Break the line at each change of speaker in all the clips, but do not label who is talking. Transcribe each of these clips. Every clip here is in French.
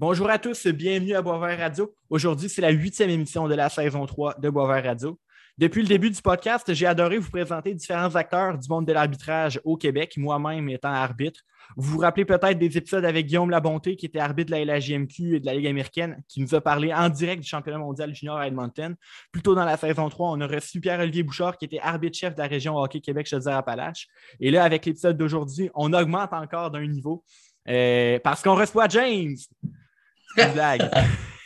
Bonjour à tous, bienvenue à Boisvert Radio. Aujourd'hui, c'est la huitième émission de la saison 3 de Boisvert Radio. Depuis le début du podcast, j'ai adoré vous présenter différents acteurs du monde de l'arbitrage au Québec, moi-même étant arbitre. Vous vous rappelez peut-être des épisodes avec Guillaume Labonté, qui était arbitre de la LHJMQ et de la Ligue américaine, qui nous a parlé en direct du championnat mondial junior à Edmonton. Plus tôt dans la saison 3, on a reçu Pierre-Olivier Bouchard, qui était arbitre-chef de la région hockey Québec, à Appalaches. Et là, avec l'épisode d'aujourd'hui, on augmente encore d'un niveau euh, parce qu'on reçoit James. Blague.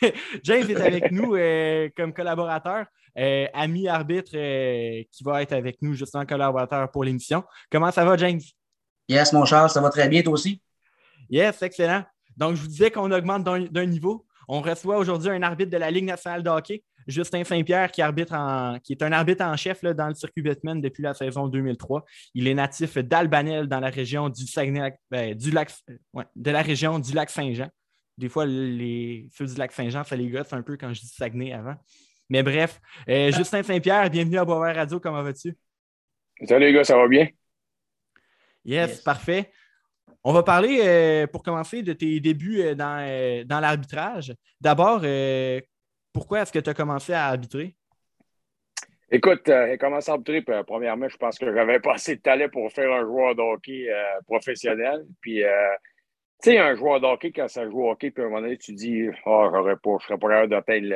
James est avec nous euh, comme collaborateur, euh, ami arbitre euh, qui va être avec nous justement collaborateur pour l'émission. Comment ça va, James?
Yes, mon Charles, ça va très bien, toi aussi?
Yes, excellent. Donc, je vous disais qu'on augmente d'un niveau. On reçoit aujourd'hui un arbitre de la Ligue nationale de hockey, Justin Saint-Pierre, qui, arbitre en, qui est un arbitre en chef là, dans le circuit Batman depuis la saison 2003. Il est natif d'Albanel dans la région du Saguenay, ben, du lac, de la région du lac Saint-Jean. Des fois, les feux du lac Saint-Jean, ça les gosse un peu quand je dis Saguenay avant. Mais bref, euh, Justin Saint-Pierre, bienvenue à Boisvert Radio. Comment vas-tu?
Salut les gars, ça va bien?
Yes, parfait. On va parler, euh, pour commencer, de tes débuts euh, dans, dans l'arbitrage. D'abord, pourquoi est-ce que tu as commencé à arbitrer?
Écoute, j'ai commencé à arbitrer. premièrement, je pense que j'avais pas assez de talent pour faire un joueur de hockey professionnel. Puis tu sais, un joueur d'hockey, quand ça joue au hockey, puis à un moment donné, tu dis, oh, j'aurais pas, je serais pas capable d'atteindre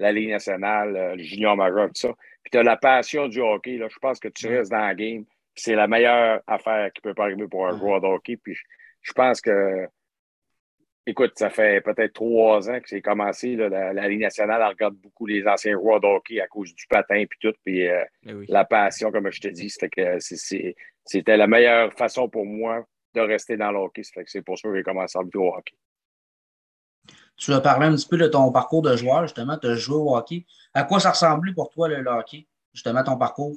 la Ligue nationale, euh, le junior majeur, tout ça. Puis tu as la passion du hockey, là, je pense que tu restes dans la game. C'est la meilleure affaire qui peut pas arriver pour un joueur de hockey. Puis je, pense que, écoute, ça fait peut-être trois ans que c'est commencé. Là, la, Ligue nationale elle regarde beaucoup les anciens joueurs de hockey à cause du patin puis tout. Puis euh, eh la passion, comme je te dis, c'était que c'était la meilleure façon pour moi de rester dans le hockey. C'est pour ça que j'ai commencé à jouer au hockey.
Tu as parlé un petit peu de ton parcours de joueur, justement, tu as joué au hockey. À quoi ça ressemblait pour toi le, hockey, justement, ton parcours?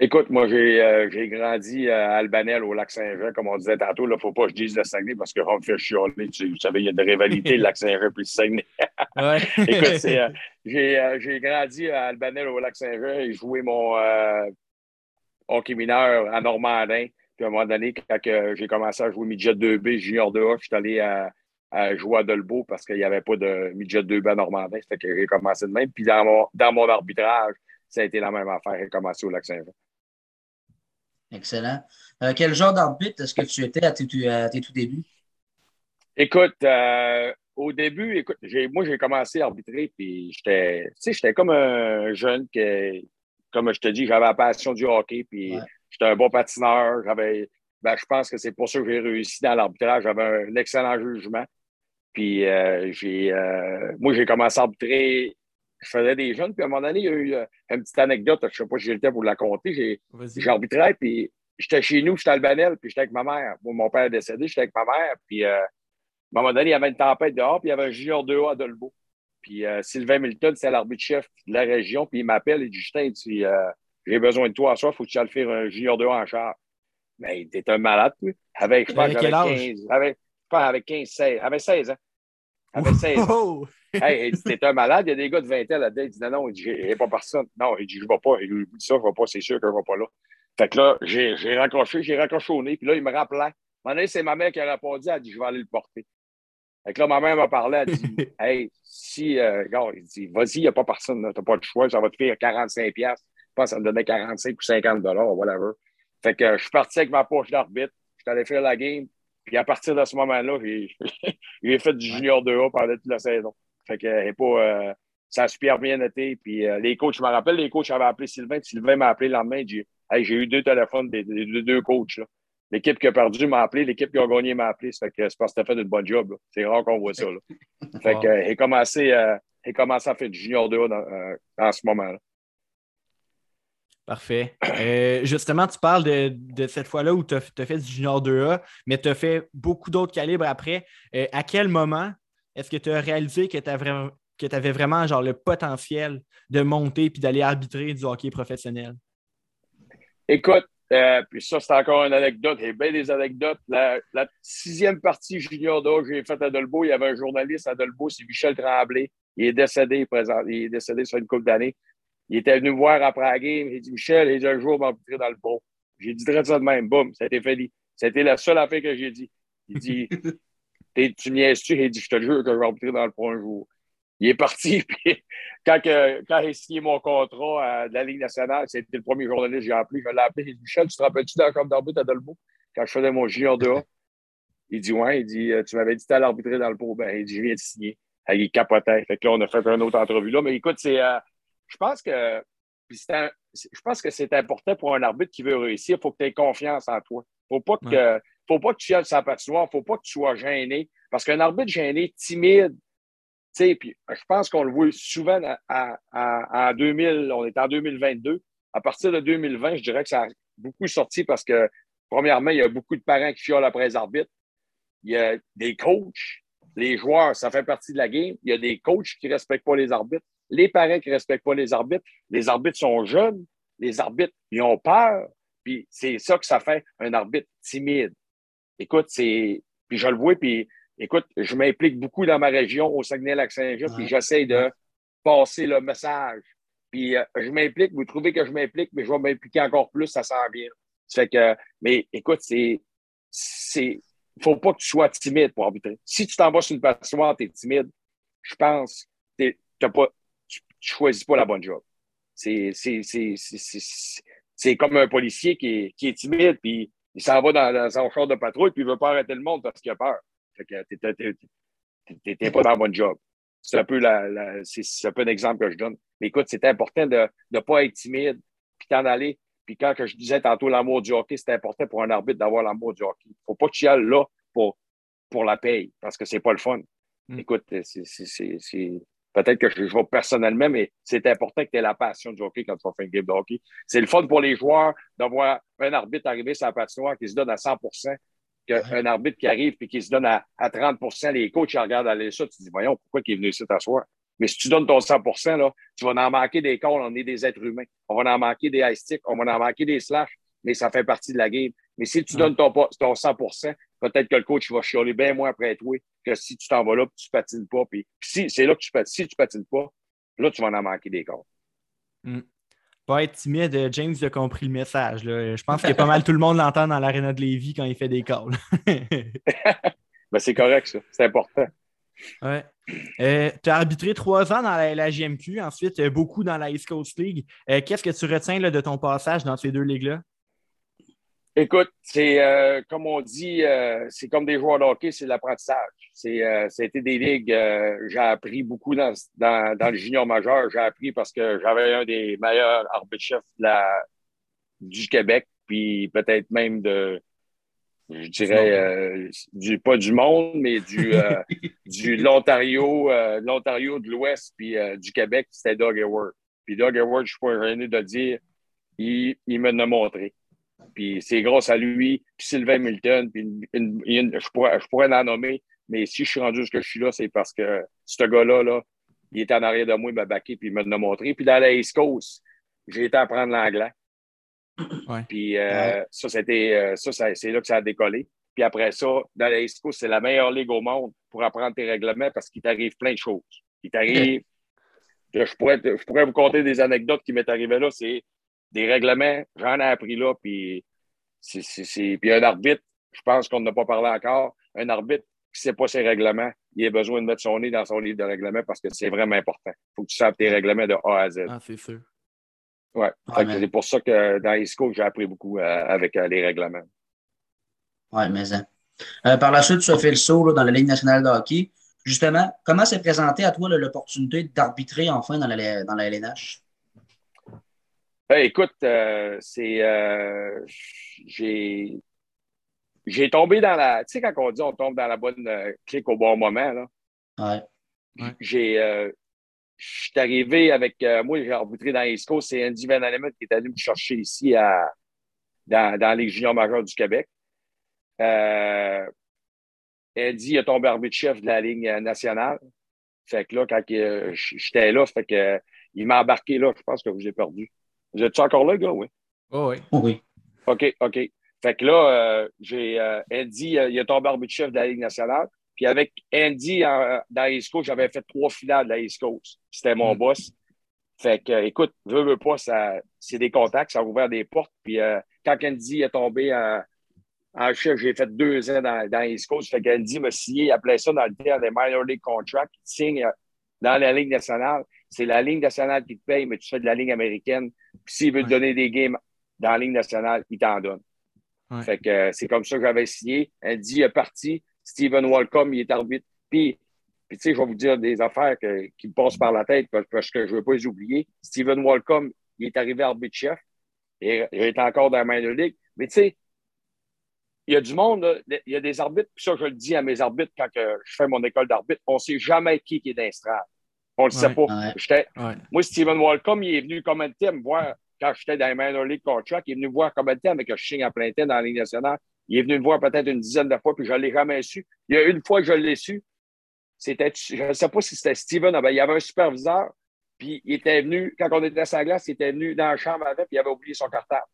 Écoute, moi, j'ai euh, grandi à Albanel, au lac Saint-Jean, comme on disait tantôt. Il ne faut pas que je dise le Saguenay parce qu'on me fait chialer. Tu, vous savez, il y a de rivalité, le lac Saint-Jean puis le Saguenay. Écoute, euh, euh, j'ai grandi à Albanel, au lac Saint-Jean et joué mon hockey mineur à Normandin. Puis à un moment donné, quand j'ai commencé à jouer midget 2B, junior 2A, je suis allé à, jouer à Dolbeau parce qu'il n'y avait pas de midget 2B à Normandin. Fait que j'ai commencé de même. Puis dans mon, dans mon arbitrage, ça a été la même affaire. J'ai commencé au Lac-Saint-Jean.
Excellent. Euh, quel genre d'arbitre est-ce que tu étais à tes, tout débuts?
Écoute, euh, au début, écoute, moi, j'ai commencé à arbitrer, puis j'étais, j'étais comme un jeune qui, comme je te dis, j'avais la passion du hockey, puis J'étais un bon patineur. J'avais, ben, je pense que c'est pour ça que j'ai réussi dans l'arbitrage. J'avais un excellent jugement. Puis euh, j'ai, euh, moi, j'ai commencé à arbitrer. Je faisais des jeunes. Puis à un moment donné, il y a eu euh, une petite anecdote. Je ne sais pas si j'ai le temps pour la compter. J'ai, arbitré, puis j'étais chez nous, j'étais à Albanel, puis j'étais avec ma mère. mon père est décédé, j'étais avec ma mère. Puis à un moment donné, il y avait une tempête dehors, puis il y avait un junior 2A à Dolbeau. Puis Sylvain Milton, c'est l'arbitre-chef de la région, puis il m'appelle, et dit Justin, dit j'ai besoin de toi à soir, il faut que tu ailles faire un junior 2 en char. Mais t'es un malade, toi. Avec, je pense, avec, 15, avec, avec 15, 16, avec 16 ans. Avec 16 ans. hey, t'es un malade, il y a des gars de 20 ans là-dedans. Il dit non, non, il dit, pas personne. Non, il dit, je ne vais pas. Il dit ça, je ne vais pas, c'est sûr que je ne vais pas là. Fait que là, j'ai raccroché, j'ai raccroché au nez, puis là, il me rappelait. À c'est ma mère qui a répondu, elle a dit, je vais aller le porter. Fait que là, ma mère m'a parlé, elle a dit, hey, si, euh, regarde, il dit, vas-y, il n'y a pas personne, tu n'as pas de choix, ça va te faire 45$. Je pense que ça me donnait 45 ou 50 dollars, whatever. Fait que je suis parti avec ma poche d'arbitre. Je suis allé faire la game. Puis à partir de ce moment-là, j'ai fait du junior 2A pendant toute la saison. Fait que pas, euh, ça a super bien été. Puis euh, les coachs, je me rappelle, les coachs avaient appelé Sylvain. Sylvain m'a appelé le lendemain. J'ai j'ai eu deux téléphones des, deux coachs. L'équipe qui a perdu m'a appelé, l'équipe qui a gagné m'a appelé. Ça fait que c'est parce que tu fait une bonne job. C'est rare qu'on voit ça. Là. Fait que j'ai commencé, euh, commencé à faire du junior 2A dans, dans ce moment-là.
Parfait. Euh, justement, tu parles de, cette fois-là où tu as, fait du junior 2A, mais tu as fait beaucoup d'autres calibres après. Euh, à quel moment est-ce que tu as réalisé que tu avais vraiment genre, le potentiel de monter puis d'aller arbitrer du hockey professionnel?
Écoute, euh, puis ça, c'est encore une anecdote. Il y a bien des anecdotes. La, sixième partie junior 2A j'ai faite à Dolbeau, il y avait un journaliste à Dolbeau, c'est Michel Tremblay. Il est décédé, présent, il est décédé sur une couple d'années. Il était venu me voir après la game. Il dit Michel, il dit un jour, m'arbitrer dans le pot. J'ai dit très ça de même. Boum, ça a été fait. C'était la seule affaire que j'ai dit. Il dit Tu niaises-tu? Il dit Je te jure que je vais arbitrer dans le prochain jour. Il est parti, puis quand, quand il a signé mon contrat de la Ligue nationale, c'était le premier journaliste que j'ai appelé. Je l'ai appelé. Il dit Michel, tu te rappelles-tu dans Chambre d'arbitre à Dolbeau quand je faisais mon junior 2A? Il dit Ouais, il dit Tu m'avais dit que tu allais arbitrer dans le pot. Ben, il dit Je viens de signer. Il capotait. Fait que là, on a fait une autre entrevue là. Mais écoute, c'est. Je pense que je pense que c'est important pour un arbitre qui veut réussir. Il faut que tu aies confiance en toi. Il ne faut pas que, faut pas que tu ailles sa patinoire. Il ne faut pas que tu sois gêné. Parce qu'un arbitre gêné, timide, puis je pense qu'on le voit souvent en 2000, on est en 2022. À partir de 2020, je dirais que ça a beaucoup sorti parce que, premièrement, il y a beaucoup de parents qui fiolent après les arbitres. Il y a des coachs, les joueurs, ça fait partie de la game. Il y a des coachs qui ne respectent pas les arbitres les parents qui ne respectent pas les arbitres, les arbitres sont jeunes, les arbitres, ils ont peur, puis c'est ça que ça fait un arbitre timide. Écoute, c'est. Puis je le vois, puis écoute, je m'implique beaucoup dans ma région, au Saguenay-Lac-Saint-Jean, puis j'essaie de passer le message. Puis euh, je m'implique, vous trouvez que je m'implique, mais je vais m'impliquer encore plus, ça sent bien. Fait que, mais écoute, c'est. c'est faut pas que tu sois timide pour arbitrer. Si tu t'en vas sur une passoire, tu es timide, je pense que tu n'as pas, tu choisis pas la bonne job. C'est comme un policier qui est, qui est timide, puis il s'en va dans, dans, son char de patrouille, puis il veut pas arrêter le monde parce qu'il a peur. Fait que t'es pas dans la bonne job. C'est un peu la, la c'est un peu l'exemple que je donne. Mais écoute, c'est important de ne pas être timide, puis t'en aller. Puis quand que je disais tantôt l'amour du hockey, c'est important pour un arbitre d'avoir l'amour du hockey. Il faut pas que tu y ailles là pour, pour la paye, parce que c'est pas le fun. Mm. Écoute, c'est Peut-être que je joue personnellement, mais c'est important que tu aies la passion du hockey quand tu vas faire une game de hockey. C'est le fun pour les joueurs d'avoir un arbitre arriver sur la patinoire qui se donne à 100% qu'un arbitre qui arrive et qui se donne à, 30% Les coachs ils regardent aller ça, tu te dis, voyons, pourquoi il est venu ici t'asseoir? Mais si tu donnes ton 100 là, tu vas en manquer des calls, on est des êtres humains. On va en manquer des high sticks, on va en manquer des slash, mais ça fait partie de la game. Mais si tu donnes ton, ton 100 peut-être que le coach va chialer bien moins après toi que si tu t'en vas là et tu patines pas. Puis, si c'est là que tu patines, si tu patines pas, là, tu vas en manquer des corps.
Hmm. Pas être timide, James a compris le message. Je pense que pas mal tout le monde l'entend dans l'aréna de Lévis quand il fait des calls.
ben, c'est correct, ça. C'est important.
Ouais. Euh, tu as arbitré trois ans dans la, GMQ, ensuite euh, beaucoup dans la East Coast League. Euh, qu'est-ce que tu retiens là, de ton passage dans ces deux ligues-là?
Écoute, c'est euh, comme on dit, euh, c'est comme des joueurs de hockey, c'est l'apprentissage. C'est, euh, été des ligues. j'ai appris beaucoup dans, dans, dans, le junior majeur. J'ai appris parce que j'avais un des meilleurs arbitres-chefs du Québec, puis peut-être même de, je dirais, du pas du monde, mais du, du l'Ontario, l'Ontario de l'Ouest, puis du Québec, c'était Doug Hayward. Puis Doug Hayward, je suis pas gêné de dire, il, il me l'a montré. Puis c'est grâce à lui, puis Sylvain Milton, puis je, pourrais, je pourrais en nommer, mais si je suis rendu jusqu'à je suis là, c'est parce que ce gars-là, là, il était en arrière de moi, il m'a baqué, puis il m'a montré. Puis dans la East Coast, j'ai été apprendre l'anglais. Puis euh, ça, c'était euh, ça, c'est là que ça a décollé. Puis après ça, dans la East Coast, c'est la meilleure ligue au monde pour apprendre tes règlements parce qu'il t'arrive plein de choses. Il t'arrive. je, pourrais, je pourrais vous conter des anecdotes qui m'est arrivé là. C'est des règlements, j'en ai appris là, puis, c'est, puis un arbitre, je pense qu'on n'a pas parlé encore, un arbitre qui ne sait pas ses règlements, il a besoin de mettre son nez dans son livre de règlement parce que c'est vraiment important. Il faut que tu saches tes règlements de A à Z.
Ah, c'est sûr.
Ouais. c'est pour ça que dans ISCO, j'ai appris beaucoup euh, avec euh, les règlements.
Oui, mais ça. Hein. Euh, par la suite, tu as fait le saut dans la Ligue nationale de hockey. Justement, comment s'est présentée à toi l'opportunité d'arbitrer enfin dans la, dans la LNH?
Ben, écoute, euh, c'est. Euh, j'ai. J'ai tombé dans la. Tu sais, quand on dit on tombe dans la bonne euh, clique au bon moment, là.
Ouais.
J'ai. je suis arrivé avec. moi, j'ai arbitré dans East Coast. C'est Andy Van Allen qui est allé me chercher ici à, dans, dans les juniors majeurs du Québec. Andy a tombé arbitre-chef de la ligne nationale. Fait que là, quand j'étais là, fait que il m'a embarqué là. Je pense que vous ai perdu. Vous êtes encore là, gars? Oui.
Oh, oui.
Oh, oui.
OK, OK. Fait que là, euh, j'ai euh, Andy, euh, il a tombé arbitre chef de la Ligue nationale. Puis avec Andy dans East Coast, j'avais fait trois finales de la East Coast. C'était mon mm. boss. Fait que, écoute, veux, veux pas, ça, c'est des contacts, ça a ouvert des portes. Puis quand Andy est tombé en chef, j'ai fait deux ans dans, dans East Coast. Fait qu'Andy m'a signé, il appelait ça dans le terme des minor league contracts. Il signe dans la Ligue nationale. C'est la Ligue nationale qui te paye, mais tu fais de la Ligue américaine. Puis s'il veut te donner des games dans la Ligue nationale, il t'en donne. Fait que euh, c'est comme ça que j'avais signé. Andy est parti. Steven Walcom, il est arbitre. Puis, puis tu sais, je vais vous dire des affaires qui me passent par la tête parce, que je ne veux pas les oublier. Steven Walcom, il est arrivé arbitre-chef. Il est encore dans la minor league. Mais tu sais, il y a du monde, il y a des arbitres, puis ça, je le dis à mes arbitres quand je fais mon école d'arbitre, on ne sait jamais qui, qui est d'instrade. On ne le sait pas. Moi, Steven Walcom, il est venu comme temps me voir quand j'étais dans les Minor League Contract. Il est venu me voir comme temps avec un je signe à plein temps dans la Ligue nationale. Il est venu me voir peut-être une dizaine de fois, puis je ne l'ai jamais su. Il y a une fois que je l'ai su, c'était, je ne sais pas si c'était Steven, il y avait un superviseur, puis il était venu, quand on était à sa glace, il était venu dans la chambre avec, puis il avait oublié son cartable.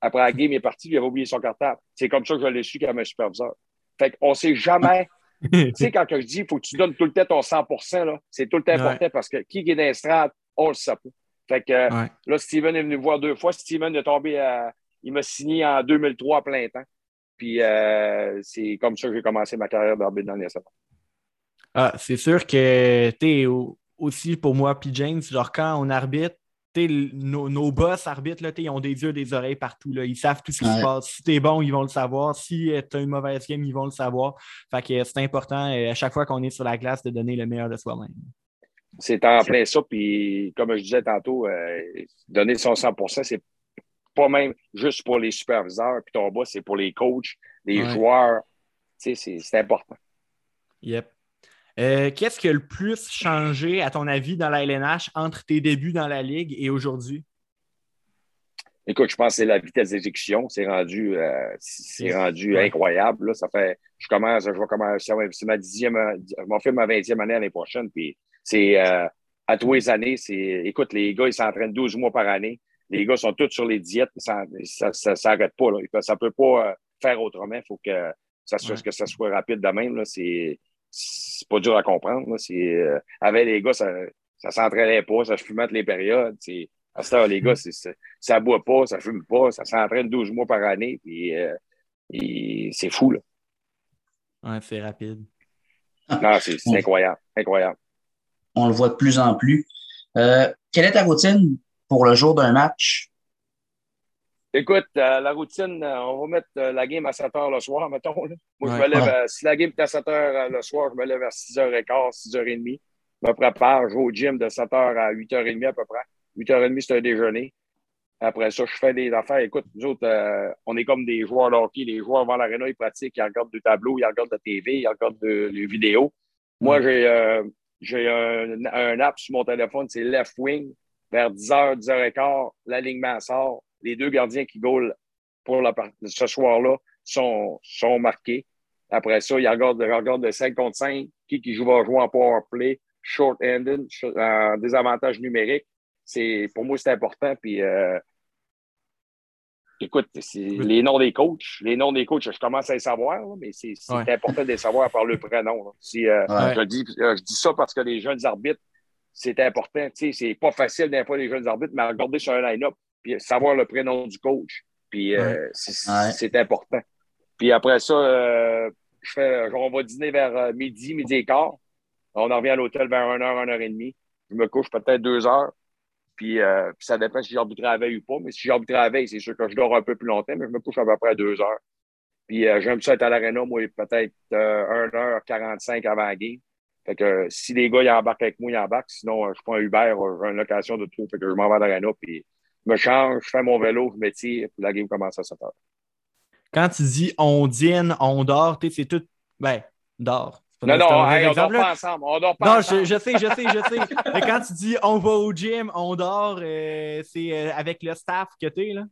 Après la game, il est parti, il avait oublié son cartable. C'est comme ça que je l'ai su qu'il y avait un superviseur. Fait qu'on ne sait jamais. tu sais, quand je dis il faut que tu donnes tout le temps ton 100% c'est tout le temps important parce que qui est dans on le sait pas. Fait que là, Steven est venu voir deux fois. Steven est tombé à. Il m'a signé en 2003 à plein temps. Puis euh, c'est comme ça que j'ai commencé ma carrière d'arbitre dans les
Ah, c'est sûr que tu aussi pour moi, puis James, genre quand on arbitre, nos, nos, boss arbitres, là, ils ont des yeux, des oreilles partout. Là. Ils savent tout ce qui se passe. Si tu es bon, ils vont le savoir. Si tu as une mauvaise game, ils vont le savoir. Fait que c'est important euh, à chaque fois qu'on est sur la glace de donner le meilleur de soi-même.
C'est en plein ça. Puis, comme je disais tantôt, euh, donner son 100% c'est pas même juste pour les superviseurs. Puis ton boss, c'est pour les coachs, les joueurs. C'est important.
Yep. Euh, qu'est-ce qui a le plus changé, à ton avis, dans la LNH entre tes débuts dans la Ligue et aujourd'hui?
Écoute, je pense que c'est la vitesse d'exécution. C'est rendu, euh, c'est rendu incroyable. Là. Ça fait, je commence, je vais commencer, c'est ma dixième, je vais faire ma vingtième année l'année prochaine. Puis c'est euh, à tous les années, c'est, écoute, les gars, ils s'entraînent 12 mois par année. Les gars sont tous sur les diètes. Ça ne s'arrête pas. Là. Ça ne peut pas faire autrement. Il faut que ça, soit, que ça soit rapide de même. Là. C'est, c'est pas dur à comprendre. Euh, avec les gars, ça ne s'entraînait pas, ça fumait toutes les périodes. À ce temps, les gars, ça ne boit pas, ça ne fume pas, ça s'entraîne 12 mois par année. Puis, euh, c'est fou. Là.
Ouais, c'est rapide.
Non, c'est incroyable. Incroyable.
On le voit de plus en plus. Euh, quelle est ta routine pour le jour d'un match?
Écoute, euh, la routine, euh, on va mettre euh, la game à 7 h le soir, mettons. Moi, je me lève, si la game est à 7 h le soir, je me lève à 6h15, 6h30. Je me prépare, je vais au gym de 7 h à 8h30 à peu près. 8h30, c'est un déjeuner. Après ça, je fais des affaires. Écoute, nous autres, on est comme des joueurs de hockey. Les joueurs vont l'aréna, ils pratiquent, ils regardent du tableau, ils regardent de la TV, ils regardent des vidéos. Moi, j'ai j'ai un, un, app sur mon téléphone, c'est Left Wing. Vers 10h, 10h15, l'alignement sort les deux gardiens qui goalent pour la, ce soir-là sont, sont marqués. Après ça, il regarde, regarde de 5 contre 5. Qui, qui joue, va jouer en power play, short-handed, en désavantage numérique. C'est, pour moi, c'est important. Puis, euh, écoute, les noms des coachs. Les noms des coachs, je commence à les savoir, mais c'est, important de les savoir par le prénom. Si, euh, je, dis, je dis ça parce que les jeunes arbitres, c'est important. C'est pas facile d'un fois les jeunes arbitres, mais regarder sur un line-up, puis savoir le prénom du coach. Puis euh, c'est important. Puis après ça, euh, je fais, on va dîner vers euh, midi, midi et quart. On en revient à l'hôtel vers 1h, 1h30. Je me couche peut-être 2 heures. Puis, ça dépend si j'arbitre à la veille ou pas. Mais si j'arbitre à la veille, c'est sûr que je dors un peu plus longtemps, mais je me couche à peu près 2 heures. Puis j'aime ça être à l'aréna, moi, peut-être 1h45 avant la game. Fait que si les gars ils embarquent avec moi, ils embarquent. Sinon, je prends un Uber, j'ai une location de tout. Fait que je m'en vais à l'aréna, puis me change, je fais mon vélo, je me tire, puis la game commence à 7 heures.
Quand tu dis on dîne, on dort, c'est tout. Ben, dort.
Non, non, on dort pas ensemble. On dort pas
non,
ensemble.
Je, je, sais, je sais, je sais. Mais quand tu dis on va au gym, on dort, euh, c'est euh, avec le staff que tu es, là?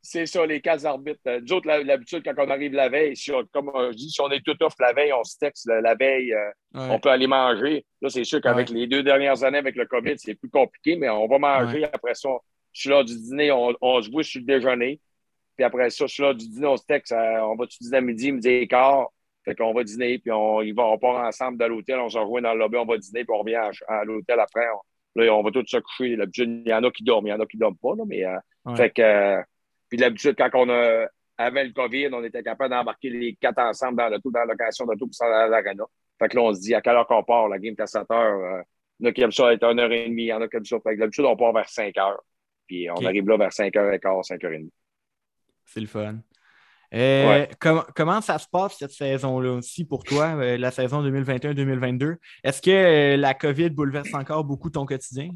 C'est ça, les quatre arbitres. Euh, nous autres, l'habitude, quand on arrive la veille, si comme je dis, si on est tout off la veille, on se texte la, veille, on peut aller manger. Là, c'est sûr qu'avec les deux dernières années avec le COVID, c'est plus compliqué, mais on va manger. Après ça, sur l'heure du dîner, on, se voit sur le déjeuner. Puis après ça, sur l'heure du dîner, on se texte, euh, on va-tu dîner à midi, midi et quart? Fait qu'on va dîner, puis on, va, on part ensemble dans l'hôtel, on se rejoint dans le lobby, on va dîner, puis on revient à, l'hôtel après. On, là, on va tous se coucher. L'habitude, il y en a qui dorment, il y en a qui ne dorment pas, là, mais euh, fait que, euh, puis l'habitude, quand on a, avant le COVID, on était capable d'embarquer les quatre ensemble dans l'auto, dans la location d'auto pour s'en aller à l'arena. Fait que là, on se dit à quelle heure qu'on part, la game est à 7 heures. Euh, il y en a qui aiment ça être 1 heure et demie, il y en a qui aiment ça. Fait que d'habitude, on part vers 5 heures. Puis on arrive là vers 5 heures et quart, 5 heures et demie.
C'est le fun. Euh, comment ça se passe cette saison-là aussi pour toi, euh, la saison 2021-2022? Est-ce que euh, la COVID bouleverse encore beaucoup ton quotidien?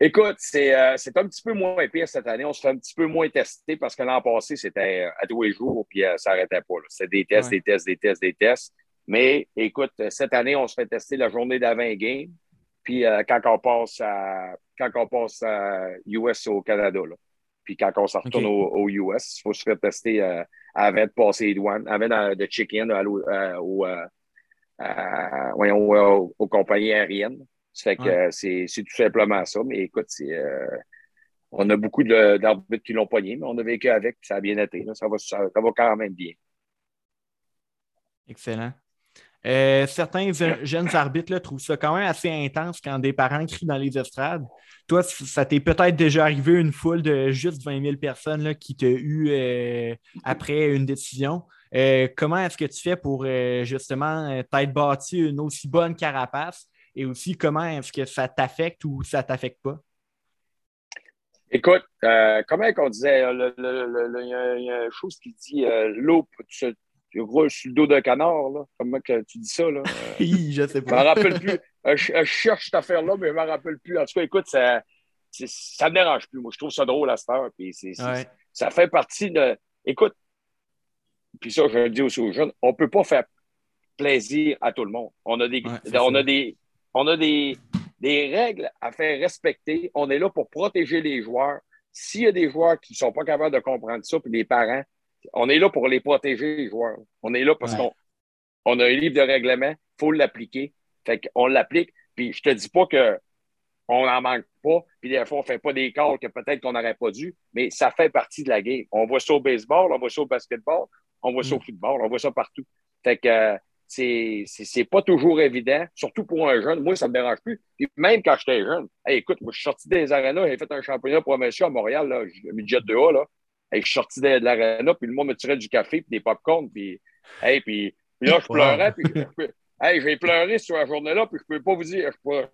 Écoute, c'est un petit peu moins pire cette année. On se fait un petit peu moins tester parce que l'an passé, c'était à tous les jours puis ça n'arrêtait pas. C'était des tests, des tests, des tests, des tests. Mais écoute, cette année, on se fait tester la journée d'avant game. Puis quand on passe à quand on passe à US au Canada. Là. Puis quand on se retourne au, US, il faut se faire tester euh, avant de passer les douanes, avant de, check-in euh, euh, aux compagnies aériennes. Ça fait que c'est tout simplement ça. Mais écoute, on a beaucoup d'arbitres qui l'ont pogné, mais on a vécu avec, ça a bien été. Ça, va, ça, va quand même bien.
Excellent. Certains jeunes arbitres trouvent ça quand même assez intense quand des parents crient dans les estrades. Toi, ça t'est peut-être déjà arrivé une foule de juste 20 000 personnes qui t'ont eu euh, après une décision. Euh, comment est-ce que tu fais pour euh, justement t'être bâti une aussi bonne carapace? Et aussi comment est-ce que ça t'affecte ou ça t'affecte pas?
Écoute, comment on disait, il y, a une chose qui dit l'eau, tu, tu roules sur le dos d'un canard, là. Comment que tu dis ça, là?
je sais pas.
Je me rappelle plus. Euh, je, cherche cette affaire-là, mais je ne me rappelle plus. En tout cas, écoute, ça ne me dérange plus. Moi, je trouve ça drôle à cette heure. Puis Ça fait partie de. Écoute, puis ça, je le dis aussi aux jeunes, on ne peut pas faire plaisir à tout le monde. On a des, on a des, on a des, des règles à faire respecter. On est là pour protéger les joueurs. S'il y a des joueurs qui ne sont pas capables de comprendre ça, puis les parents, on est là pour les protéger, les joueurs. On est là parce qu'on on a un livre de règlement, il faut l'appliquer. Fait qu'on l'applique. Puis je te dis pas que on n'en manque pas, puis des fois, on ne fait pas des calls que peut-être qu'on n'aurait pas dû, mais ça fait partie de la game. On voit ça au baseball, on voit ça au basketball, on voit ça au mm. football, on voit ça partout. Fait que euh, c'est pas toujours évident, surtout pour un jeune. Moi, ça ne me dérange plus. Puis même quand j'étais jeune, écoute, moi, je suis sorti des arénas, j'ai fait un championnat monsieur à Montréal, là, midget de A, là. je suis sorti de, l'aréna, puis le monde me tirait du café, puis des pop-corn, puis, hey, puis, puis là, je pleurais, puis Hey, j'ai pleuré sur la journée-là, puis je ne peux pas vous dire. Je, peux...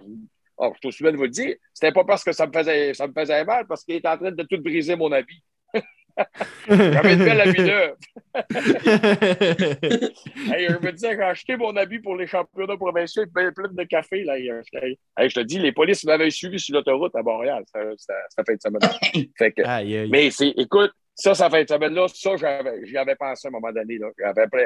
oh, je suis de vous le dire. C'était pas parce que ça me faisait, ça me faisait mal, parce qu'il est en train de tout briser mon habit. J'avais une belle habit neuve. hey, je me disais, j'ai acheté mon habit pour les championnats provinciaux, plein, plein de café. Là, hey, je te dis, les polices m'avaient suivi sur l'autoroute à Montréal. Ça, ça fait une semaine. fait que, Mais c'est, écoute, ça, ça fait une semaine-là, ça, j'y avais pensé à un moment donné.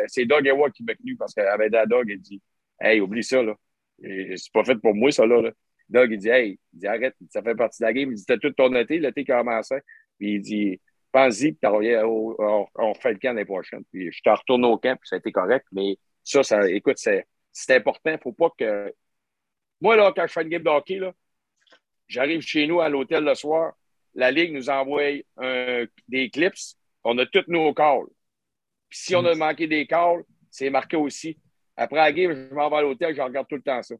C'est Doug Ewa qui m'a tenu parce qu'il avait à Doug, il dit Hey, oublie ça, là. C'est pas fait pour moi, ça, là. Doug, il dit Hey, il dit arrête, ça fait partie de la game. Il dit T'as tout ton été, l'été commençait. Puis il dit Pense-y, puis on, on, on fait le camp l'année prochaine. Puis je te retourne au camp, puis ça a été correct. Mais ça, ça écoute, c'est important. Faut pas que. Moi, là, quand je fais une game de hockey, là, j'arrive chez nous à l'hôtel le soir, la Ligue nous envoie des clips, on a tous nos calls. Puis si on a manqué des calls, c'est marqué aussi. Après la game, je m'en vais à l'hôtel, je regarde tout le temps ça.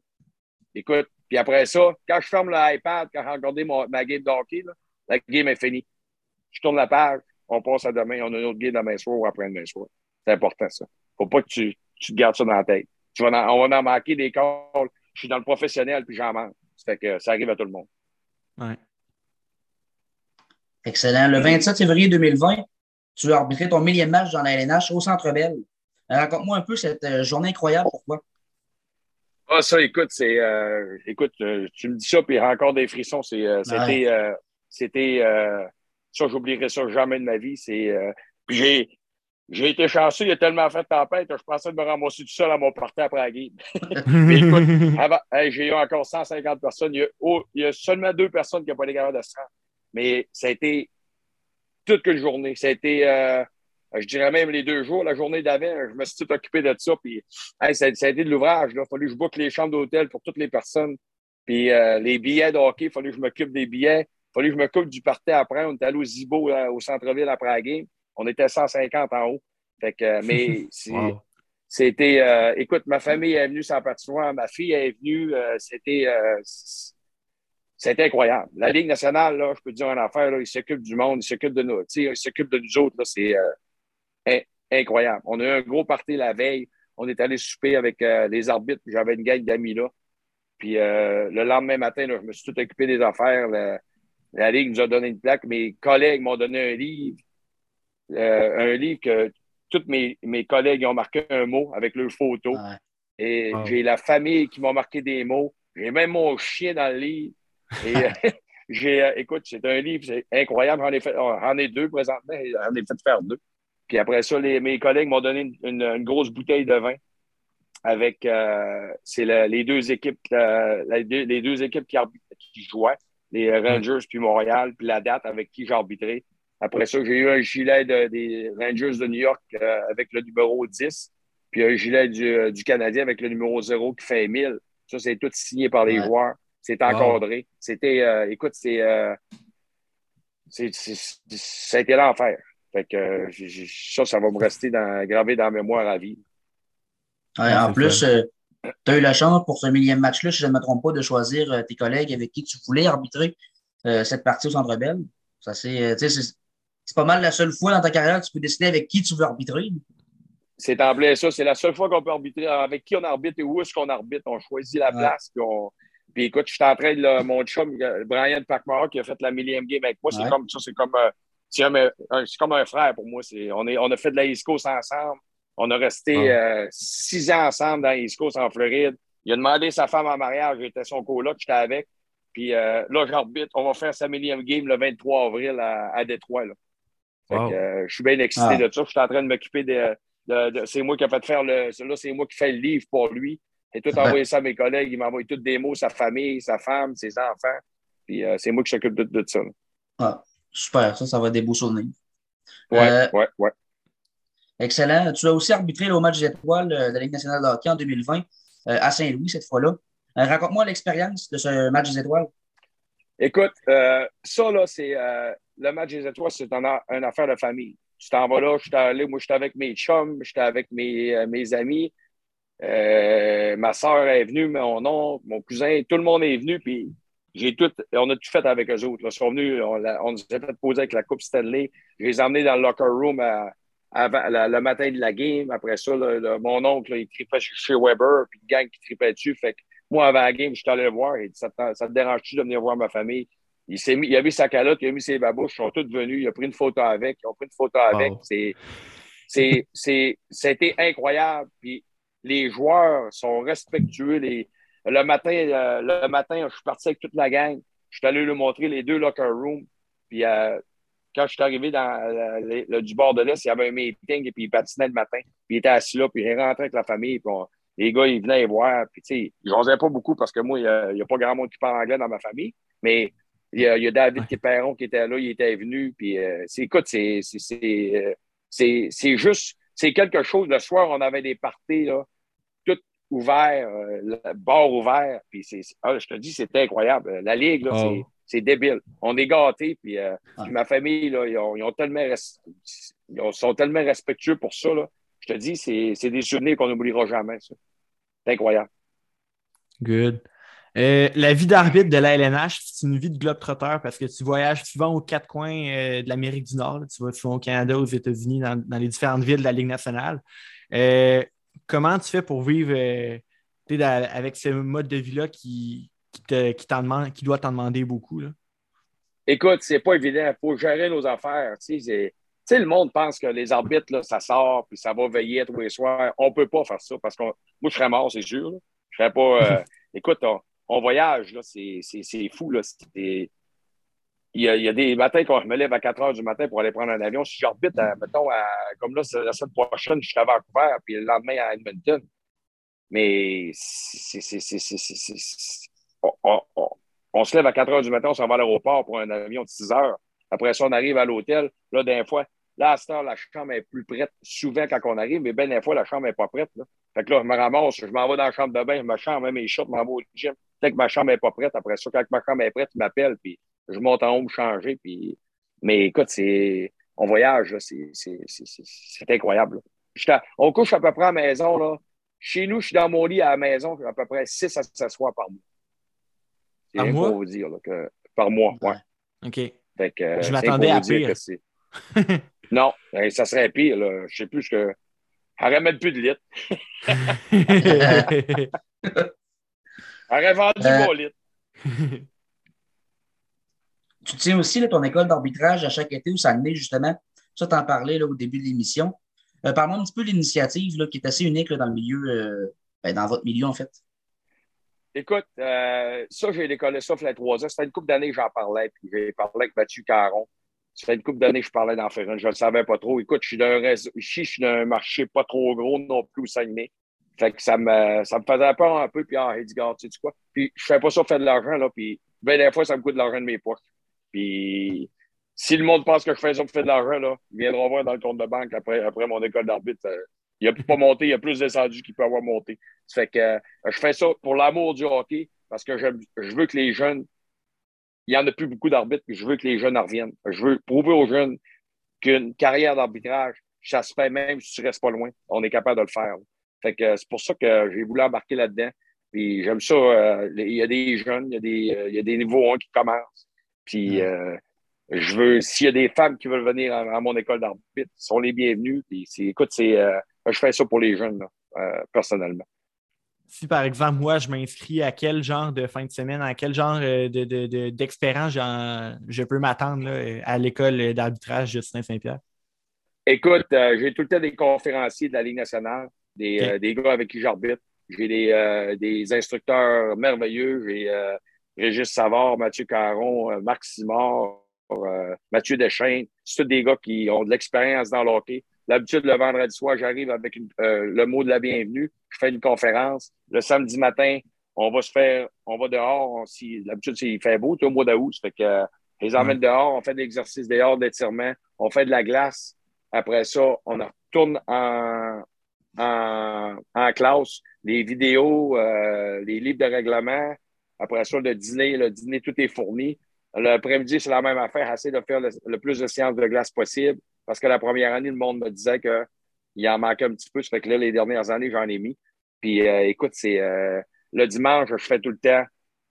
Écoute, puis après ça, quand je ferme l'iPad, quand j'ai regardé ma game d'hockey, la game est finie. Je tourne la page, on passe à demain, on a une autre game demain soir ou après-demain soir. C'est important, ça. Faut pas que tu, tu te gardes ça dans la tête. Tu vas on va en manquer des calls. Je suis dans le professionnel, puis j'en manque. Ça fait que ça arrive à tout le monde.
Ouais.
Excellent. Le 27 février 2020, tu as arbitré ton millième match dans la LNH au Centre Bell. Euh, raconte-moi un peu cette euh, journée incroyable. Pourquoi?
Ah, ça, écoute, c'est. Euh, écoute, tu me dis ça, puis il y a encore des frissons. c'était. c'était. ça, j'oublierai ça jamais de ma vie. C'est. puis j'ai. J'ai été chanceux, il a tellement fait de tempête, je pensais de me ramasser tout seul à mon parti après la game. écoute, j'ai eu encore 150 personnes. Il y, a, il y a, seulement deux personnes qui n'ont pas les caméras de se mais ça a été toute une journée. Ça a été, euh, je dirais même les deux jours, la journée d'avant, je me suis tout occupé de ça. Puis, ça, a été de l'ouvrage. Il a fallu que je boucle les chambres d'hôtel pour toutes les personnes. Puis euh, les billets de hockey, il a fallu que je m'occupe des billets. Il a fallu que je m'occupe du party après. On était allé au Zibo, euh, au centre-ville après la game. On était 150 en haut. Fait que, mais c'était. écoute, ma famille est venue sans patinoire, ma fille est venue. c'était c'est incroyable. La Ligue nationale, là, je peux te dire une affaire, là, il s'occupe du monde, il s'occupe de nous, il s'occupe de nous autres. C'est euh, incroyable. On a eu un gros party la veille. On est allé souper avec euh, les arbitres. J'avais une gang d'amis là. Puis euh, le lendemain matin, je me suis tout occupé des affaires. La, Ligue nous a donné une plaque. Mes collègues m'ont donné un livre. un livre que tous mes, mes, collègues ont marqué un mot avec leur photo. Et j'ai la famille qui m'a marqué des mots. J'ai même mon chien dans le livre. Et j'ai, écoute, c'est un livre, c'est incroyable. J'en ai, fait, j'en ai deux présentement. J'en ai fait faire deux. Puis après ça, mes collègues m'ont donné une, grosse bouteille de vin avec euh, c'est les deux équipes, euh, les, deux, équipes qui, qui, jouaient, les Rangers puis Montréal, puis la date avec qui j'ai arbitré. Après ça, j'ai eu un gilet des Rangers de New York euh, avec le numéro 10, puis un gilet du, Canadien avec le numéro 0 qui fait 1000. Ça, c'est tout signé par les joueurs. C'est encadré. C'était, écoute, c'est, ça a été l'enfer. Fait que ça, ça va me rester dans, gravé dans la mémoire à vie.
en plus, euh, tu as eu la chance pour ce millième match-là, si je ne me trompe pas, de choisir euh, tes collègues avec qui tu voulais arbitrer euh, cette partie au Centre Bell. Ça, c'est, c'est pas mal la seule fois dans ta carrière que tu peux décider avec qui tu veux arbitrer.
C'est en plein ça. C'est la seule fois qu'on peut arbitrer. Avec qui on arbitre et où est-ce qu'on arbitre. On choisit la place. Puis, on... puis écoute, je suis en train de. mon chum, Brian Packmore, qui a fait la millième game avec moi, c'est comme ça. C'est comme c'est comme un frère pour moi. On, est, on a fait de la East Coast ensemble. On a resté euh, six ans ensemble dans East Coast en Floride. Il a demandé sa femme en mariage. J'étais son coloc, j'étais avec. Puis euh, là, j'arbitre. On va faire sa millième game le 23 avril à, Détroit. Là. Euh, je suis bien excité ah. de ça. Je suis en train de m'occuper de, C'est moi qui ai fait faire le. Là, c'est moi qui fais le livre pour lui. J'ai tout envoyé ça à mes collègues. Il m'a envoyé toutes des mots, sa famille, sa femme, ses enfants. Puis c'est moi qui s'occupe de, tout ça.
Ah. Super, ça, ça va être des beaux souvenirs.
Oui, oui, oui.
Excellent. Tu as aussi arbitré au match des étoiles euh, de la Ligue nationale de hockey en 2020 euh, à Saint-Louis cette fois-là. Euh, raconte-moi l'expérience de ce match des étoiles.
Écoute, ça, là, c'est le match des étoiles, c'est une, affaire de famille. Tu t'en vas là, je suis allé, moi, j'étais avec mes chums, j'étais avec mes, mes amis. Ma soeur est venue, mon oncle, mon cousin, tout le monde est venu, puis j'ai tout, on a tout fait avec eux autres. Ils sont venus, on, on, nous a fait poser avec la Coupe Stanley. Je les ai emmenés dans le locker room le matin de la game. Après ça, mon oncle, il tripait chez Weber, puis le gang qui tripait dessus. Fait que moi, avant la game, je suis allé le voir. Il dit Ça, te dérange-tu de venir voir ma famille? Il, s'est mis, il a mis sa calotte, il a mis ses babouches, ils sont tous venus. Il a pris une photo avec. Ils ont pris une photo avec. C'est, c'était incroyable. Puis les joueurs sont respectueux. Les, le matin, euh, le matin, je suis parti avec toute la gang. Je suis allé lui montrer les deux locker rooms. Puis euh, quand je suis arrivé dans euh, le, du bord de l'Est, il y avait un meeting et puis il patinait le matin. Puis il était assis là, puis il est rentré avec la famille. Puis les gars, ils venaient voir. Puis tu sais, n'osaient pas beaucoup parce que moi, il n'y a, pas grand monde qui parle anglais dans ma famille. Mais il y a, il y a David Képeron qui était là, il était venu. Puis écoute, c'est juste, c'est quelque chose. Le soir, on avait des parties, là ouvert, euh, bord ouvert. Puis c'est, ah, je te dis, c'est incroyable. La Ligue, là, c'est, oh. débile. On est gâtés. Puis, euh, ma famille, là, ils, ont, tellement ils sont tellement respectueux pour ça. Là. Je te dis, c'est, des souvenirs qu'on n'oubliera jamais. Ça. C'est incroyable.
Good. Euh, la vie d'arbitre de la LNH, c'est une vie de globe-trotteur parce que tu voyages souvent aux quatre coins de l'Amérique du Nord. Tu vas souvent au Canada, aux États-Unis, dans, dans, les différentes villes de la Ligue nationale comment tu fais pour vivre euh, avec ce mode de vie-là qui, qui, qui, demande, qui doit t'en demander beaucoup? Là?
Écoute, c'est pas évident. Il faut gérer nos affaires. Tu sais, le monde pense que les arbitres, là, ça sort puis ça va veiller tous les soirs. On peut pas faire ça parce que moi, je serais mort, c'est sûr. Je serais pas. Euh, écoute, on, voyage, c'est fou. Là. Il y, a, des matins quand je me lève à 4 heures du matin pour aller prendre un avion. Si j'orbite, mettons, comme là, la semaine prochaine, je suis à Vancouver, puis le lendemain à Edmonton. Mais on, se lève à 4 heures du matin, on s'en va à l'aéroport pour un avion de 6 heures. Après ça, on arrive à l'hôtel. Là, d'un fois, là, à cette heure, la chambre est plus prête souvent quand on arrive, mais bien des fois, la chambre n'est pas prête. Là. Fait que là, je me ramasse, je m'en vais dans la chambre de bain, je me change, même mes shorts, je m'en au gym. Dès que ma chambre n'est pas prête, après ça, quand ma chambre est prête, il m'appelle, puis je monte en haut me changer. Puis... Mais écoute, c'est. On voyage, c'est incroyable. On couche à peu près à la maison. Là. Chez nous, je suis dans mon lit à la maison, à peu près 6 à 7 soirs par mois. C'est rien pour vous dire. que, par mois, ouais.
OK.
que,
je m'attendais à pire.
non, ben, ça serait pire. Là. Je sais plus que. Elle aurait plus de litres. Vendu euh... mon litre.
tu tiens aussi là, ton école d'arbitrage à chaque été où ça Saguenay, justement. Ça, tu en parlais là, au début de l'émission. Euh, Parle-moi un petit peu de l'initiative qui est assez unique là, dans le milieu, euh, ben, dans votre milieu, en fait.
Écoute, euh, ça, j'ai décollé ça il y a trois ans. C'était une couple d'années que j'en parlais, puis j'ai parlé avec Mathieu Caron. Ça fait une couple d'années que je parlais d'en faire Je ne le savais pas trop. Écoute, je suis d'un réseau, ici, je suis d'un marché pas trop gros non plus au Saguenay. Fait que ça me, ça me faisait peur un peu, puis ah, dit, tu sais quoi? Puis je fais pas ça pour faire de l'argent, là, puis ben des fois, ça me coûte de l'argent de mes poches. Puis si le monde pense que je fais ça pour faire de l'argent, là, ils viendront voir dans le compte de banque après, après mon école d'arbitre. Euh, il n'a pas monté, il a plus descendu qu'il peut avoir monté. Ça fait que euh, je fais ça pour l'amour du hockey, parce que je, je veux que les jeunes, il n'y en a plus beaucoup d'arbitres, je veux que les jeunes en reviennent. Je veux prouver aux jeunes qu'une carrière d'arbitrage, ça se fait même si tu restes pas loin. On est capable de le faire. Fait que c'est pour ça que j'ai voulu embarquer là-dedans. Puis j'aime ça. Euh, il y a des jeunes, il y a des, euh, y a des niveaux 1 qui commencent. Puis euh, je veux, s'il y a des femmes qui veulent venir à, mon école d'arbitre, sont les bienvenus. Puis écoute, c'est, je fais ça pour les jeunes, personnellement.
Si par exemple, moi, je m'inscris à quel genre de fin de semaine, à quel genre de, d'expérience je peux m'attendre à l'école d'arbitrage Justin Saint-Pierre?
Écoute, j'ai tout le temps des conférenciers de la Ligue nationale. Euh, des, gars avec qui j'arbitre. J'ai des, euh, des, instructeurs merveilleux. J'ai euh, Régis Savard, Mathieu Caron, Marc Simard, Mathieu Deschaines. C'est tous des gars qui ont de l'expérience dans le hockey. L'habitude, le vendredi soir, j'arrive avec le mot de la bienvenue. Je fais une conférence. Le samedi matin, on va se faire, on va dehors. Si, L'habitude, il fait beau, tout au mois d'août. Ça fait que les emmène dehors, on fait des exercices dehors, d'étirement, on fait de la glace. Après ça, on retourne en, en, classe, les vidéos, euh, les livres de règlement. Après ça, le dîner, le dîner, tout est fourni. L'après-midi, c'est la même affaire, essayer de faire le, plus de séances de glace possible. Parce que la première année, le monde me disait qu'il en manquait un petit peu. Ça fait que là, les dernières années, j'en ai mis. Puis euh, écoute, c'est euh, le dimanche, je fais tout le temps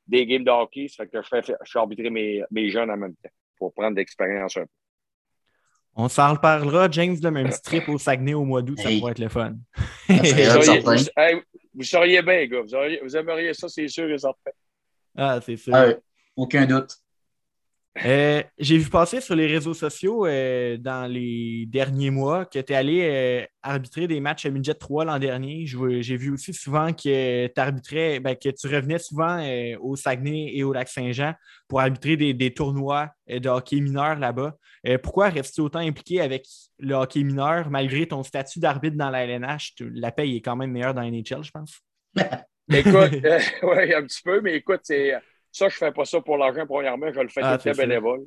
des games de hockey. Ça fait que je, fais, je suis arbitré mes, mes jeunes en même temps pour prendre de l'expérience un peu.
On s'en reparlera, James, de même petit trip au Saguenay au mois d'août, ça pourrait être le fun.
vous, seriez, bien, gars. Vous, aimeriez ça, c'est sûr et certain.
Ah, c'est sûr.
aucun doute.
Euh, j'ai vu passer sur les réseaux sociaux euh, dans les derniers mois que tu es allé euh, arbitrer des matchs à Midget 3 l'an dernier. J'ai vu aussi souvent que tu arbitrais, ben, que tu revenais souvent au Saguenay et au Lac-Saint-Jean pour arbitrer des, tournois de hockey mineur là-bas. pourquoi restes-tu autant impliqué avec le hockey mineur malgré ton statut d'arbitre dans la LNH? La paye est quand même meilleure dans la NHL, je pense.
écoute, oui, un petit peu, mais écoute, c'est ça, je ne fais pas ça pour l'argent, premièrement. Je le fais ah, tout bénévole.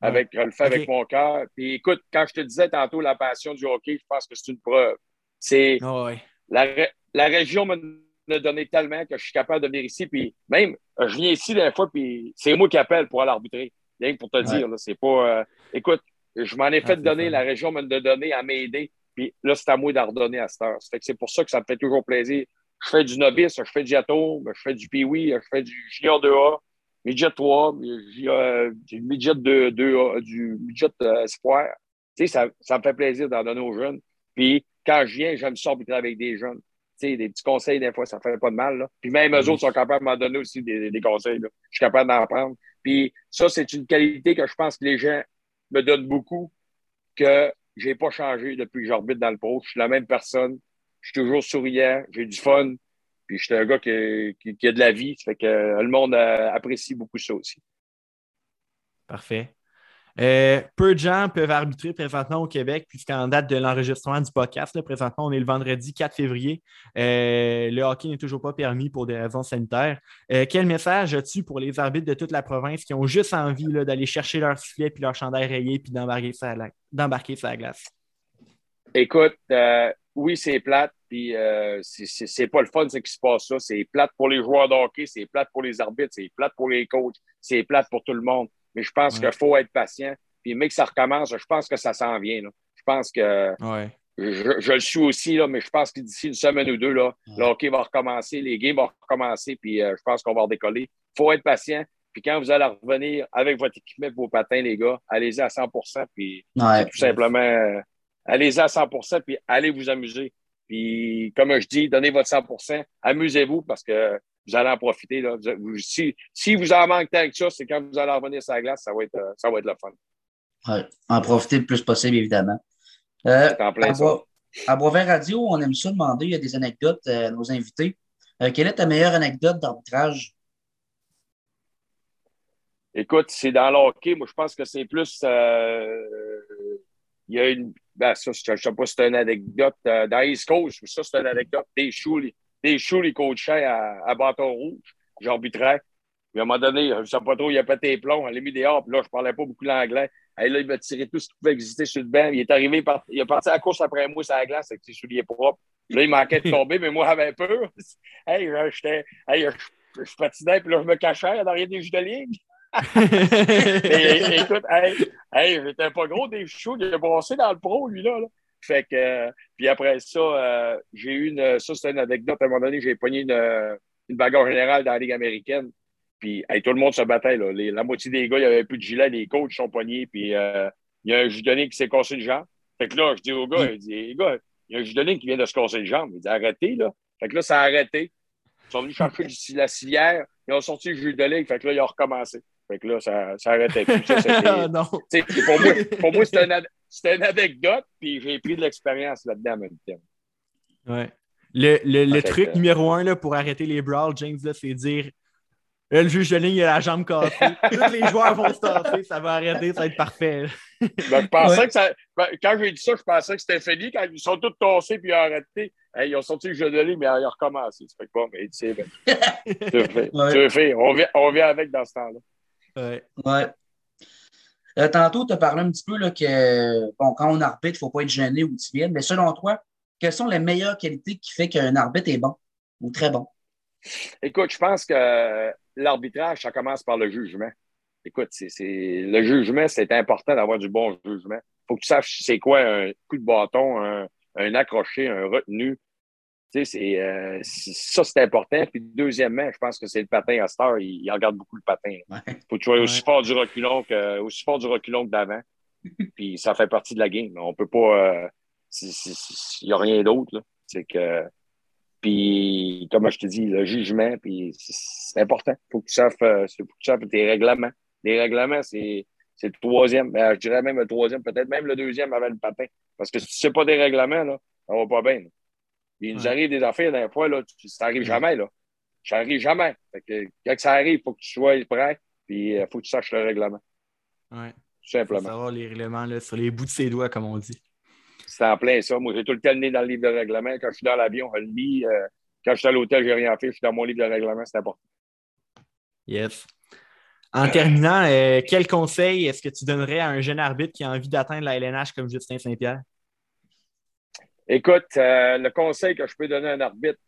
Avec, je le fais avec mon cœur. Puis écoute, quand je te disais tantôt la passion du hockey, je pense que c'est une preuve. C'est
ah,
la, la, région me donné tellement que je suis capable de venir ici. Puis même, je viens ici des fois, puis c'est moi qui appelle pour aller arbitrer. Rien que pour te dire, c'est pas. Euh, écoute, je m'en ai ah, fait donner, la région me l'a donné à m'aider. Puis là, c'est à moi d'en redonner à cette heure. c'est pour ça que ça me fait toujours plaisir. Je fais du novice, je fais du atome, je fais du pee je fais du junior 2A, midget 3, du midget 2, 2A, du midget euh, espoir. Tu sais, ça, ça me fait plaisir d'en donner aux jeunes. Puis quand je viens, j'aime ça arbitrer avec des jeunes. Tu sais, des petits conseils, des fois, ça fait pas de mal. Là. Puis même eux autres sont capables de m'en donner aussi des, des conseils. Là. Je suis capable d'en prendre. Puis ça, c'est une qualité que je pense que les gens me donnent beaucoup, que j'ai pas changé depuis que j'orbite dans le pro. Je suis la même personne. Je suis toujours souriant. J'ai du fun. Puis je suis un gars qui, a de la vie. Ça fait que euh, le monde euh, apprécie beaucoup ça aussi.
Parfait. Euh, peu de gens peuvent arbitrer présentement au Québec, puisqu'en date de l'enregistrement du podcast, présentement, on est le vendredi 4 février. le hockey n'est toujours pas permis pour des raisons sanitaires. quel message as-tu pour les arbitres de toute la province qui ont juste envie d'aller chercher leur sifflet puis leur chandail rayé puis d'embarquer sa, la... glace?
Écoute, oui, c'est plate, puis euh, c'est pas le fun ce qui se passe ça. C'est plate pour les joueurs de hockey, c'est plate pour les arbitres, c'est plate pour les coachs, c'est plate pour tout le monde. Mais je pense qu'il faut être patient. Puis, mais que ça recommence, je pense que ça s'en vient. Je pense que je, le suis aussi, là, mais je pense que d'ici une semaine ou deux, là, le hockey va recommencer, les games vont recommencer, puis euh, je pense qu'on va redécoller. Il faut être patient. Puis quand vous allez revenir avec votre équipement vos patins, les gars, allez-y à 100% puis tout simplement, euh, allez-y à 100% puis allez vous amuser. Puis comme je dis, donnez votre 100% amusez-vous parce que vous allez en profiter. Là. si, si vous en manquez avec ça, c'est quand vous allez revenir sur la glace, ça va être, euh, ça va être le fun.
Oui, en profiter le plus possible, évidemment. Euh, à, Boisvert Radio, on aime ça demander, il y a des anecdotes euh, à nos invités. Euh, quelle est ta meilleure anecdote d'arbitrage?
Écoute, c'est dans le hockey. Moi, je pense que c'est plus. il y a une. Ben, ça, je ne sais pas si c'est une anecdote. dans East Coast, ça, c'est une anecdote. Des choux, des choux les coachaient à, à bâton rouge. J'arbitrais. Puis à un moment donné, je ne sais pas trop, il a pété les plombs, elle a mis des Puis là, je ne parlais pas beaucoup l'anglais. Hey, là, il m'a tiré tout ce qui pouvait exister sur le banc. Il est arrivé, par... il est parti à la course après moi sur la glace avec ses souliers propres. Là, il manquait de tomber, mais moi, j'avais peur. Hey, j'étais. Hey, je, patinais, puis là, je me cachais rien des jeux de ligne. Et, écoute, hey, hey j'étais pas gros des choux. Il a brossé dans le pro, lui, là. Fait que, puis après ça, euh, j'ai eu une. Ça, c'était une anecdote. À un moment donné, j'ai pogné une, une bagarre générale dans la Ligue américaine. Puis tout le monde se battait. Là. la moitié des gars, il n'y avait plus de gilet, les coachs sont poignés. Puis euh, il y a un judonné qui s'est cassé le jambe. Fait que là, je dis aux gars, il dit, les gars, il y a un judonné qui vient de se casser le jambe. Il dit, arrêtez, là. Fait que là, ça a arrêté. Ils sont venus chercher la cilière. Ils ont sorti le judonné. Fait que là, ils ont recommencé. Fait que là, ça, ça arrêtait plus. Ça, non. Pour moi, pour moi c'était une, une, anecdote, puis j'ai pris de l'expérience là-dedans en même temps.
Ouais. Le, le, le truc numéro un là, pour arrêter les brawls, James, c'est dire le juge de ligne, il a la jambe cassée. Tous les joueurs vont se tasser, ça va arrêter, ça va être parfait.
Ben, je pensais que ça. Ben, quand j'ai dit ça, je pensais que c'était fini. Quand ils sont tous tassés puis ils ont arrêté, ils ont sorti le jeu de ligne, mais ils ont recommencé. Ça fait que bon, mais tu sais, ben, tu fais. On, vient, on vient avec dans ce temps-là.
Ouais.
ouais. Euh, tantôt, tu as parlé un petit peu là, que bon, quand on arbitre, il ne faut pas être gêné ou timide, mais selon toi, quelles sont les meilleures qualités qui font qu'un arbitre est bon ou très bon?
Écoute, je pense que l'arbitrage, ça commence par le jugement. Écoute, c'est, le jugement, c'est important d'avoir du bon jugement. Il faut que tu saches c'est quoi un coup de bâton, un, accroché, un retenu. Tu sais, euh, ça, c'est important. Puis, deuxièmement, je pense que c'est le patin à Star. Il, regarde beaucoup le patin. Il faut que tu sois aussi fort du reculon que, aussi fort du reculon que d'avant. Puis, ça fait partie de la game. On peut pas. Euh, il n'y a rien d'autre. C'est que puis, comme je te dis, le jugement, puis c'est important. Il faut que tu saches, euh, faut que tu saches tes règlements. Les règlements, c'est le troisième. Ben, je dirais même le troisième, peut-être même le deuxième avant le patin. Parce que si tu ne sais pas des règlements, là, ça va pas bien. Il nous arrive des affaires d'un fois, là, ça n'arrive jamais. Là. Ça n'arrive jamais. Fait que, quand ça arrive, il faut que tu sois prêt, puis il euh, faut que tu saches le règlement.
Oui.
Tout simplement. Faut
savoir les règlements là, sur les bouts de ses doigts, comme on dit.
C'est en plein ça. Moi, j'ai tout le temps le nez dans le livre de règlement. Quand je suis dans l'avion, je le lis. Euh, quand je suis à l'hôtel, je n'ai rien fait. Je suis dans mon livre de règlement. C'est important.
Yes. En terminant, euh, quel conseil est-ce que tu donnerais à un jeune arbitre qui a envie d'atteindre la LNH comme Justin Saint-Pierre?
Écoute, euh, le conseil que je peux donner à un arbitre,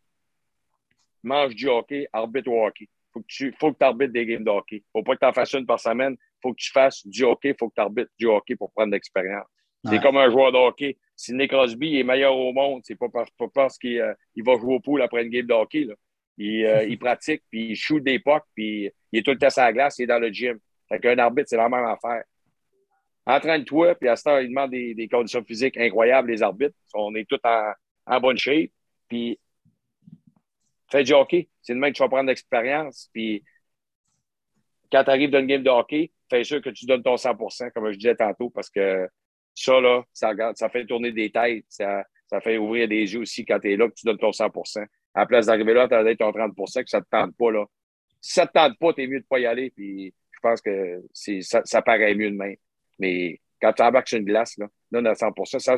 mange du hockey, arbitre au hockey. Faut que tu faut que arbitres des games de hockey. Faut pas que tu en fasses une par semaine. Faut que tu fasses du hockey. Faut que tu arbitres du hockey pour prendre de l'expérience. C'est comme un joueur de hockey. Si Nick Crosby est meilleur au monde, c'est pas, pas parce qu'il euh, va jouer au pool après une game de hockey. Là. Il, euh, il, pratique, puis il shoot des pucks, puis il est tout le temps sur la glace, il est dans le gym. Fait qu'un arbitre, c'est la même affaire. Entraîne-toi, puis à ce temps, il demande des, conditions physiques incroyables, les arbitres. On est tous en, bonne shape. Puis fais du hockey. C'est même que tu vas prendre l'expérience. Puis quand tu arrives dans une game de hockey, fais sûr que tu donnes ton 100% comme je disais tantôt, parce que ça, là, ça, fait tourner des têtes. Ça, ça fait ouvrir des yeux aussi quand tu es là, que tu donnes ton 100% À la place d'arriver là, tu as ton 30% que ça ne te tente pas. Là. Si ça ne te tente pas, tu es mieux de ne pas y aller. Puis je pense que ça, ça paraît mieux de même. Mais quand tu embarques sur une glace, là, donne à 100 ça,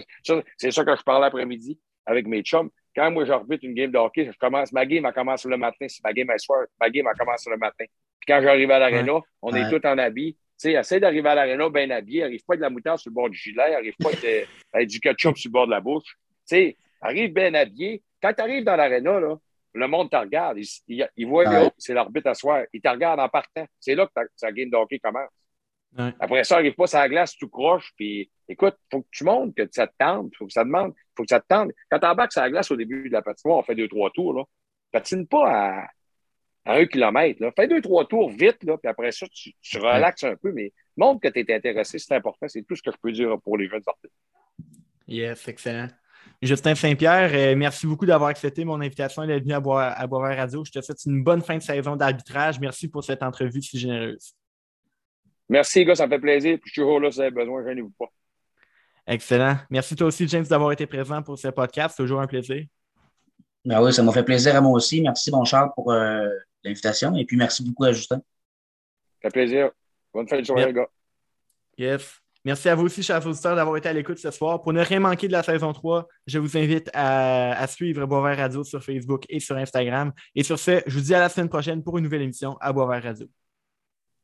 C'est ça que je parlais l'après-midi avec mes chums. Quand moi, j'arbitre une game de hockey, je commence, ma game, elle commence le matin. Si ma game est soir, ma game, elle commence le matin. Puis quand j'arrive à l'aréna, on est tous en habit sais, essaie d'arriver à l'aréna bien habillé, arrive pas de la moutarde sur le bord du gilet, arrive pas avec du ketchup sur le bord de la bouche. Tu sais, arrive bien habillé. Quand tu arrives dans l'aréna, là, le monde te regarde. Il, il, voit, c'est l'arbitre à soir. Il te regarde en partant. C'est là que ta, game de hockey commence. Après ça, arrive pas sur la glace, tout croche. Puis, écoute, il faut que tu montres que ça te tente. faut que ça demande. faut que ça te tente. Quand t'embarques sur la glace au début de la patinoire, on fait deux, trois tours, là. Patine pas à, un kilomètre. Là. Fais deux, trois tours vite, là, puis après ça, tu, relaxes un peu, mais montre que tu es intéressé, c'est important. C'est tout ce que je peux dire pour les jeunes sorties.
Yes, excellent. Justin Saint-Pierre, euh, merci beaucoup d'avoir accepté mon invitation et d'être venu à Bois, à Radio. Je te souhaite une bonne fin de saison d'arbitrage. Merci pour cette entrevue si généreuse.
Merci, gars, ça me fait plaisir. je suis toujours là si vous avez besoin, gênez-vous pas.
Excellent. Merci toi aussi, James, d'avoir été présent pour ce podcast. C'est toujours un plaisir.
Ben oui, ça m'a fait plaisir à moi aussi. Merci, mon Charles, pour euh, l'invitation. Et puis, merci beaucoup à Justin.
Ça fait plaisir. Bonne fin de journée, les gars.
Yes. Merci à vous aussi, chers auditeurs, d'avoir été à l'écoute ce soir. Pour ne rien manquer de la saison 3, je vous invite à, suivre Boisvert Radio sur Facebook et sur Instagram. Et sur ce, je vous dis à la semaine prochaine pour une nouvelle émission à Boisvert Radio.